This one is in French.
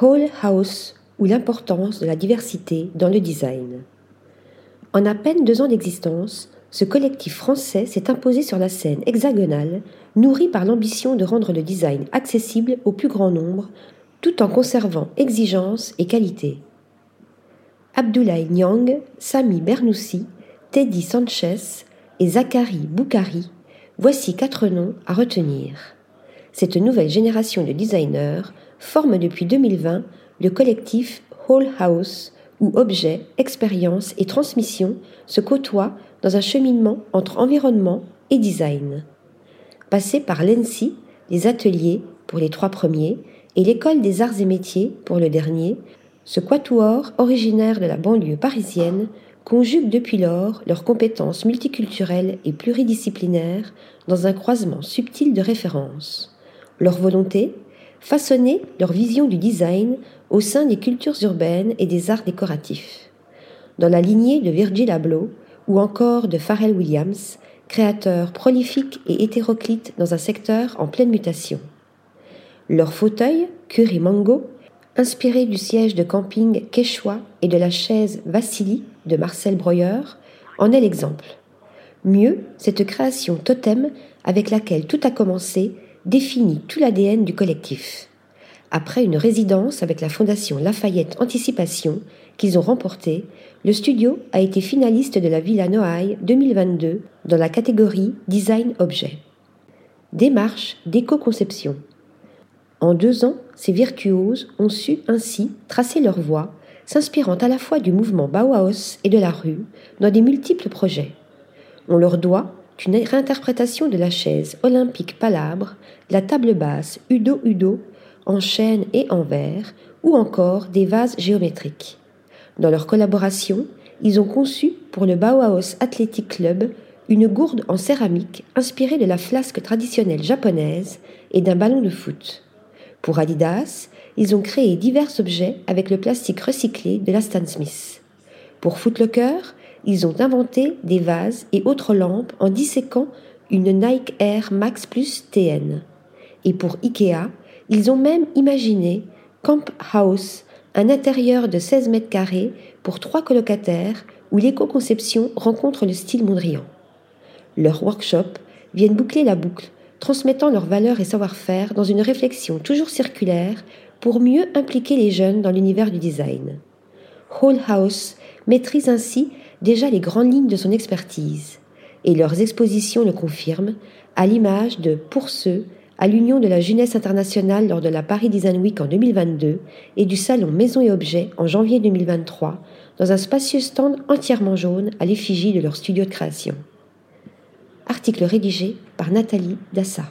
Whole House ou l'importance de la diversité dans le design. En à peine deux ans d'existence, ce collectif français s'est imposé sur la scène hexagonale, nourri par l'ambition de rendre le design accessible au plus grand nombre, tout en conservant exigence et qualité. Abdoulaye Nyang, Sami Bernoussi, Teddy Sanchez et Zachary Boukari, voici quatre noms à retenir. Cette nouvelle génération de designers forme depuis 2020 le collectif Whole House, où objets, expériences et transmission se côtoient dans un cheminement entre environnement et design. Passé par l'ENSI, les ateliers pour les trois premiers et l'école des arts et métiers pour le dernier, ce quatuor originaire de la banlieue parisienne conjugue depuis lors leurs compétences multiculturelles et pluridisciplinaires dans un croisement subtil de références. Leur volonté Façonner leur vision du design au sein des cultures urbaines et des arts décoratifs. Dans la lignée de Virgil Abloh, ou encore de Pharrell Williams, créateur prolifique et hétéroclite dans un secteur en pleine mutation. Leur fauteuil, Curry Mango, inspiré du siège de camping Quechua et de la chaise Vassili de Marcel Breuer, en est l'exemple. Mieux, cette création totem avec laquelle tout a commencé définit tout l'ADN du collectif. Après une résidence avec la Fondation Lafayette Anticipation qu'ils ont remportée, le studio a été finaliste de la Villa Noailles 2022 dans la catégorie Design Objet. Démarche d'éco-conception. En deux ans, ces virtuoses ont su ainsi tracer leur voie, s'inspirant à la fois du mouvement Bauhaus et de la rue dans des multiples projets. On leur doit une réinterprétation de la chaise olympique palabre, la table basse Udo Udo en chêne et en verre, ou encore des vases géométriques. Dans leur collaboration, ils ont conçu pour le Bauhaus Athletic Club une gourde en céramique inspirée de la flasque traditionnelle japonaise et d'un ballon de foot. Pour Adidas, ils ont créé divers objets avec le plastique recyclé de la Stan Smith. Pour Footlocker, ils ont inventé des vases et autres lampes en disséquant une Nike Air Max Plus TN. Et pour Ikea, ils ont même imaginé Camp House, un intérieur de 16 mètres carrés pour trois colocataires où l'éco-conception rencontre le style Mondrian. Leurs workshops viennent boucler la boucle, transmettant leurs valeurs et savoir-faire dans une réflexion toujours circulaire pour mieux impliquer les jeunes dans l'univers du design. Whole House maîtrise ainsi déjà les grandes lignes de son expertise, et leurs expositions le confirment, à l'image de Pour ceux à l'Union de la jeunesse internationale lors de la Paris Design Week en 2022 et du salon Maison et Objets en janvier 2023 dans un spacieux stand entièrement jaune à l'effigie de leur studio de création. Article rédigé par Nathalie Dassa.